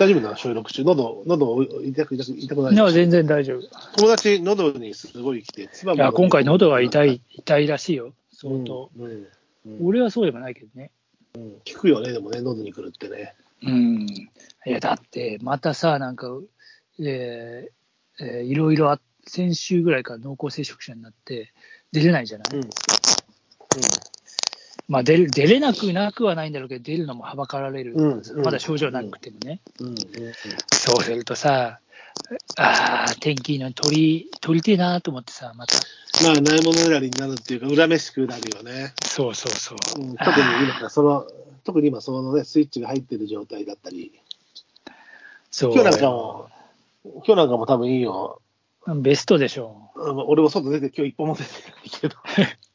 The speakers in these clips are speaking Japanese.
大丈夫なの？収録中？喉、喉痛く、痛く、痛くない？いや、全然大丈夫。友達、喉にすごい来て、いや、今回喉が痛い。い、痛いらしいよ。相当。うん。うん俺はそうでもないけどね。うん聞くよね、でもね、喉に来るってね。うん。いや、だって、またさ、なんか、えーえーいろいろあ、先週ぐらいから濃厚接触者になって、出れないじゃない、うん。うん。まあ出る、出れなくなくはないんだろうけど、出るのもはばかられる。うんうんまだ症状なくてもね。うん。うん。そうするとさ、ああ、天気いいのに取り、取りてえなと思ってさ、また。まあ、ないもの選びになるっていうか、恨めしくなるよね。そうそうそう。うん、特に今、その、特に今、そのね、スイッチが入ってる状態だったり、そう。今日なんかも、今日なんかも多分いいよ。ベストでしょうん俺も外出て今日一本も出てないけど。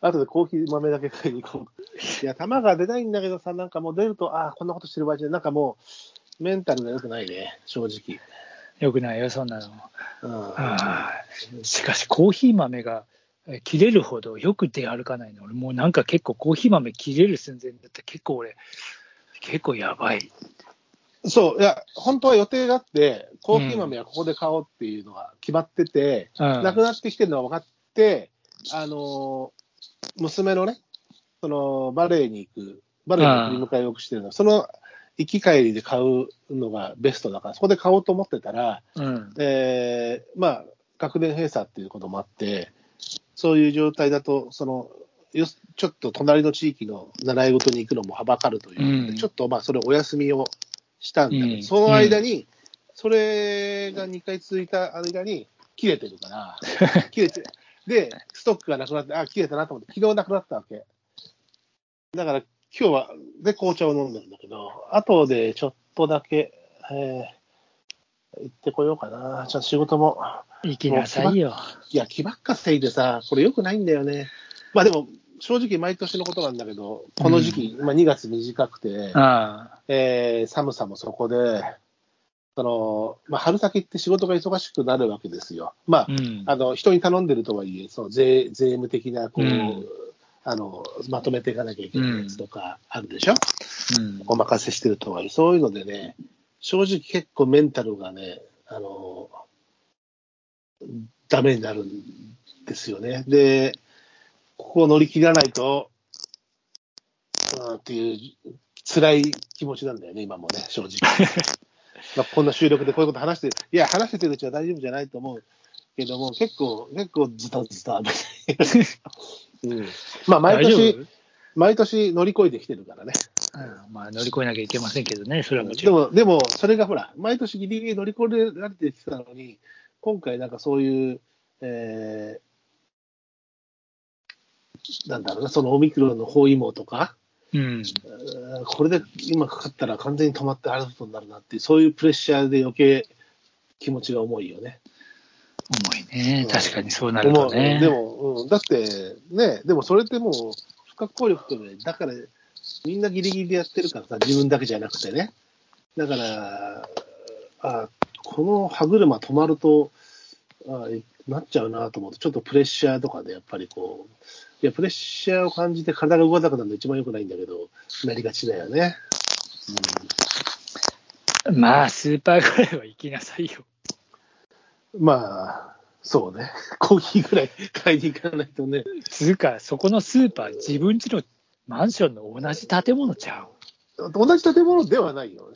後でコーヒー豆だけ買いに行こう。いや、球が出ないんだけどさ、なんかもう出ると、ああ、こんなことしてる場合じゃなんかもう、メンタルが良くないね、正直。う。よくないよ、そんなの。うん。しかし、コーヒー豆がえ切れるほどよく出歩かないの。俺もうなんか結構コーヒー豆切れる寸前だって結構俺、結構やばい。そう、いや、本当は予定があって、コーヒー豆はここで買おうっていうのが決まってて、うんなくなってきてるのが分かって、あのー娘のね、そのバレエに行く、バレエの振り迎えをよくしてるの、その行き帰りで買うのがベストだから、そこで買おうと思ってたら、うん。えーまあ、学年閉鎖っていうこともあって、そういう状態だと、そのよちょっと隣の地域の習い事に行くのもはばかるといううん。ちょっとまあそれお休みをしたんだけど、うん。その間に、それが2回続いた間に切れてるから、切れて、で、ストックがなくなって、あ、切れたなと思って、昨日なくなったわけ。だから今日は、で、紅茶を飲んでるんだけど、後でちょっとだけ、えー行ってこようかな。ちょっと仕事も。行きなさいよ。いや、気ばっかせいでさ、これ良くないんだよね。まあでも、正直毎年のことなんだけど、この時期、まあ2月短くて、あえー寒さもそこで、その、まあ春先って仕事が忙しくなるわけですよ。まあ、あ。うん。あの、人に頼んでるとはいえ、その税、税務的な、こう、うんあの、まとめていかなきゃいけないやつとかあるでしょ、うんお任せしてるとはいえ、そういうのでね、正直結構メンタルがね、あの、ダメになるんですよね。で、ここを乗り切らないと、うんっていう辛い気持ちなんだよね、今もね、正直。まあこんな収録でこういうこと話して、いや、話しててるうちは大丈夫じゃないと思うけども、結構、結構ズタズタ。うん、まあ、毎年夫、毎年乗り越えてきてるからね。うんまあ乗り越えなきゃいけませんけどね、それはもちでろん。も、でも、それがほら、毎年ギリギリ乗り越えられてきたのに、今回なんかそういう、えーなんだろうな、そのオミクロンの包囲網とか、うん。うんこれで今かかったら完全に止まってあることになるなっていう、そういうプレッシャーで余計気持ちが重いよね。重いね。うん確かにそうなるでも、とね。でも、うん、だって、ね、でもそれってもう、不可抗力とね、だから、みんなギリギリでやってるからさ、自分だけじゃなくてね。だから、あこの歯車止まると、あなっちゃうなと思って、ちょっとプレッシャーとかでやっぱりこう、いや、プレッシャーを感じて体が動かなくなるの一番良くないんだけど、なりがちだよね。まあ、スーパーぐらいは行きなさいよ。うん、まあ、そうね。コーヒーぐらい買いに行かないとね。つうか、そこのスーパー、自分家のマンションの同じ建物ちゃ同じ建物ではないよ。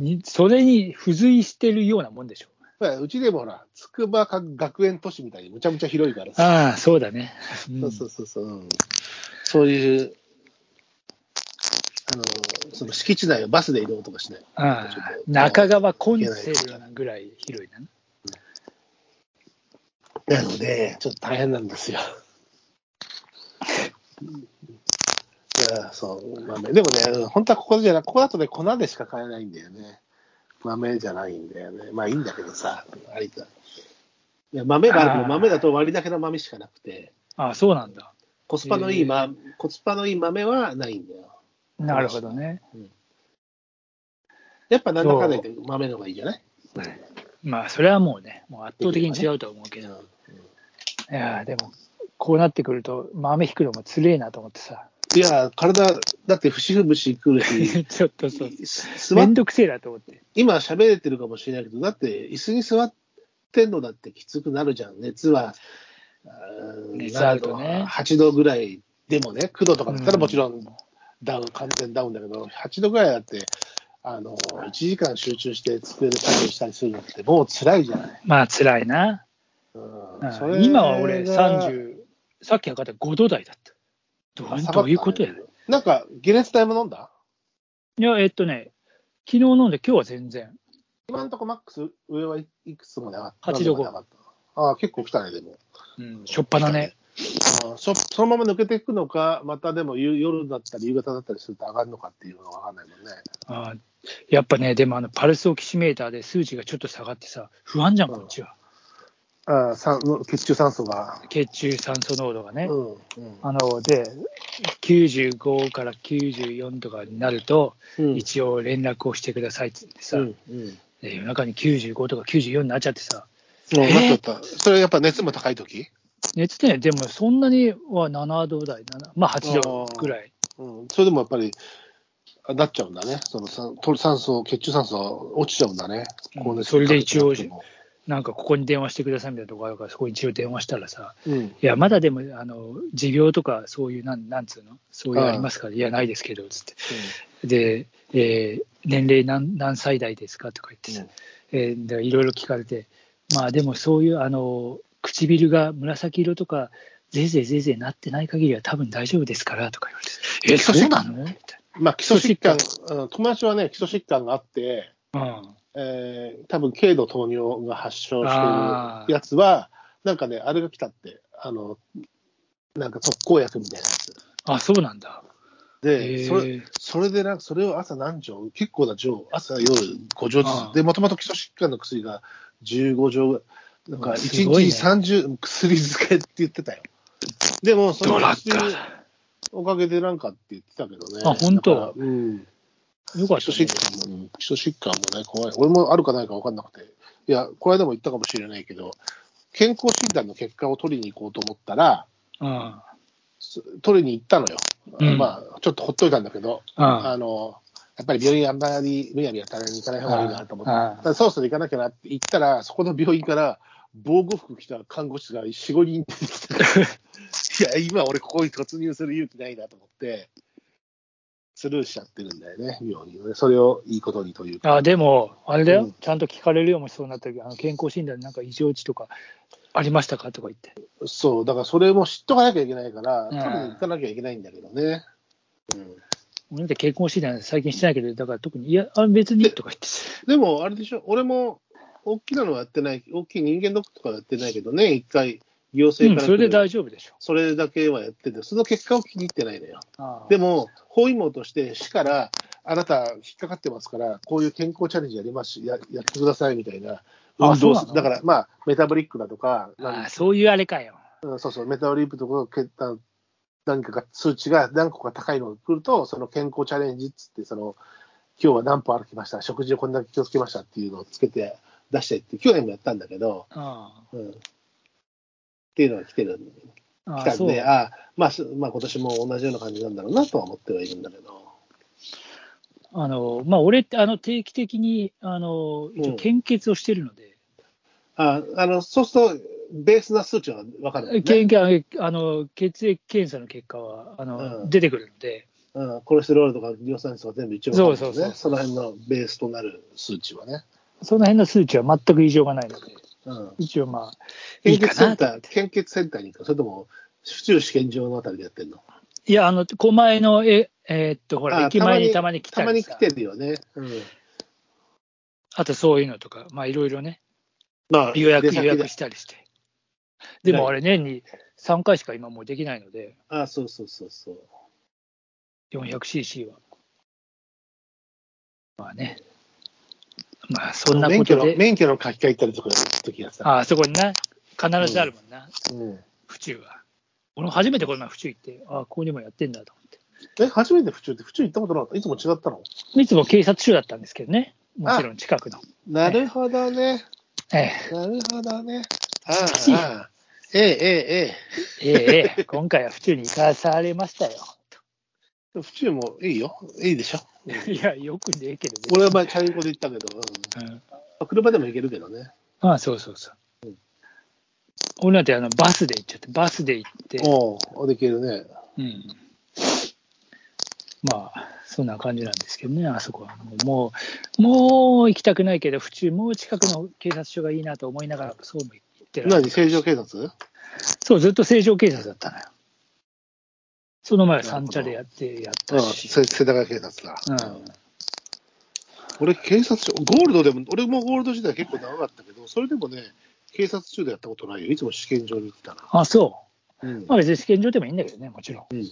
う。にそれに付随してるようなもんでしょ。まあうちでもほら、筑波学園都市みたいにむちゃむちゃ広いからさ。ああ、そうだね。うんそうそうそうそう、うんそういう、あの、その敷地内をバスで移動とかしない。ああ中川コンセルなぐらい広いな。なので、ちょっと大変なんですよ。いや、そう、豆。でもね、本当はここじゃなここだとね、粉でしか買えないんだよね。豆じゃないんだよね。まあいいんだけどさ、ありと。いや豆があるけど、豆だと割りだけの豆しかなくて、ああ、そうなんだ。コスパのいい、ま、コスパのいい豆はないんだよ。なるほどね。やっぱなんだかんだ言って豆の方がいいじゃない？まあ、それはもうね、もう圧倒的に違うと思うけど。いやーでも、こうなってくると、豆引くのもつれえなと思ってさ。いや、体、だって節々くるし、ちょっとそう。めんどくせえなと思って。今喋れてるかもしれないけど、だって椅子に座ってんのだってきつくなるじゃん。熱は、あー熱あるとね8度ぐらいでもね、9度とかだったらうんもちろんダウン、完全ダウンだけど、8度ぐらいだって、あの、1時間集中して机で作業したりするのってもう辛いじゃない。まあ、辛いな。うん今は俺30、さっき測ったら5度台だった。どういうことやなんか、解熱剤も飲んだ？いや、えっとね、昨日飲んで今日は全然。今のとこマックス、上はいいくつまで上がった8度5何まで上がったああ、結構来たね、でも。うん、しょっぱなね。あそそのまま抜けていくのか、またでも夕夜だったり夕方だったりすると上がるのかっていうのが分かんないもんね。あやっぱね、でもあのパルスオキシメーターで数値がちょっと下がってさ、不安じゃん、こっちは。あ酸血中酸素が。血中酸素濃度がね。うんうんあので、95から94とかになると、うん一応連絡をしてくださいって言ってさ、うんうんで夜中に95とか94になっちゃってさ、もうなっちゃった。それやっぱ熱も高い時？熱ってね、でもそんなには7度台、7まあ8度ぐらい。うん、それでもやっぱり、あなっちゃうんだね。その酸素、血中酸素落ちちゃうんだね。うん高熱それで一応なんかここに電話してくださいみたいなとこあるから、そこに一応電話したらさ、うん。いや、まだでも、あの、持病とか、そういう、なん、なんつうの？そういうありますから、いや、ないですけど、つって。で、えー年齢何何歳代ですかとか言ってさ、えいろいろ聞かれて、まあでもそういう、あの、唇が紫色とか、ぜいぜいぜいぜいなってない限りは多分大丈夫ですからとか言われて、え、そうなの？まあ、基礎疾患、うん友達はね、基礎疾患があって、な。えー、多分軽度糖尿が発症してるやつは、なんかね、あれが来たって、あの、なんか特効薬みたいなやつ。うん。あ、そうなんだ。で、へそれーそれでなんか、それを朝何錠、結構な錠、朝夜5錠ずつ。で、もともと基礎疾患の薬が15錠、なんかうわ1日すごいね30、薬漬けって言ってたよ。でも、その薬ッおかげでなんかって言ってたけどね。あ本当？うん。カ。よかっ基礎。疾患も、うん基礎疾患もね、怖い。俺もあるかないか分かんなくて。いや、この間も言ったかもしれないけど、健康診断の結果を取りに行こうと思ったら、うん。す取りに行ったのよ。うんまあ、ちょっとほっといたんだけど、うん。あの、やっぱり病院あんまりむやみやたらに行かない方がいいなと思って、そろそろ行かなきゃなって言ったら、そこの病院から防護服着た看護師が4、5人出てきて、いや、今俺ここに突入する勇気ないなと思って、スルーしちゃってるんだよね、病院をね。それをいいことにというか。あでも、あれだよ、うんちゃんと聞かれるようもしそうになった時あの健康診断でなんか異常値とかありましたかとか言って。そう、だからそれも知っとかなきゃいけないから、ん取りに行かなきゃいけないんだけどね。うん俺って健康診断最近してないけど、だから特に、いや、あ別にとか言ってでも、あれでしょ、俺も大きなのはやってない、大きい人間ドックとかやってないけどね、一回、行政から、それで大丈夫でしょ。それだけはやってて、その結果を気に入ってないのよ。ああ。でも、包囲網として、市から、あなた、引っかかってますから、こういう健康チャレンジやりますし、ややってくださいみたいな、運動あそうなの？だから、まあ、メタボリックだとか、ああそういうあれかよ。うんそうそう、メタボリックとか、けあ何かが数値が何個か高いのが来ると、その健康チャレンジっつって、その今日は何歩歩きました、食事をこんだけ気をつけましたっていうのをつけて出してって、去年もやったんだけど、あ。うん、っていうのが来てる、来たんで、ああまあ、すまあ今年も同じような感じなんだろうなとは思ってはいるんだけど。あのまあ、俺ってあの定期的にあの献血をしてるので、ああのそうすると、ベースな数値は分かるね、あの血液検査の結果はあの、うん。出てくるので、うん、コレステロールとか尿酸値とか全部一応ね、そうそうそうその辺のベースとなる数値はね。その辺の数値は全く異常がないので、うん一応まあ、いい献血センター、かなと思って。献血センターに行くか、それとも府中試験場のあたりでやってるの？いや、あの、狛江の、え、えーっと、ほら、あ駅前にたまに来たりさたまに来てるよね。うん。あとそういうのとか、まあいろいろね、まあ、予約予約したりして。でもあれ年に3回しか今もうできないので、あそうそうそうそう。400cc は。まあね。まあそんなこ免許の、とで、免許の書き換えたりとかするときはさ。ああそこにな、必ずあるもんな、うん、府中は。俺も初めてこの前府中行って、ああ、ここにもやってんだと思って。え、初めて府中って府中行ったことなかった？いつも違ったの？いつも警察署だったんですけどね、もちろん近くの。なるほどね。えなるほどね。あしあ、ああ。ええ、ええ、ええええええ今回は府中に行かされましたよ。府中もいいよ。いいでしょ？いや、よくねえけど、俺は前、チャリンコで行ったけど、うんうん車でも行けるけどね。ああ、そうそうそう。俺なんてあのバスで行っちゃって、バスで行って、おお、できるね。うん、まあ、そんな感じなんですけどね、あそこはもう、もう、行きたくないけど、府中、もう近くの警察署がいいなと思いながら、そうも言ってる。何？正常警察？そう、ずっと正常警察だったのよ。その前は三茶でやってやっうん、たし。せ世田谷警察だ。うん俺、警察署、ゴールドでも、俺もゴールド時代結構長かったけど、それでもね、警察署でやったことないよ。いつも試験場に行ってたな。あ、そう。うんまあ別に試験場でもいいんだけどね、もちろん。い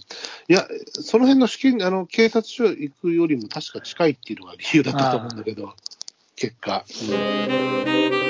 や、その辺の試験、あの、警察署行くよりも確か近いっていうのが理由だったと思うんだけど、結果。うん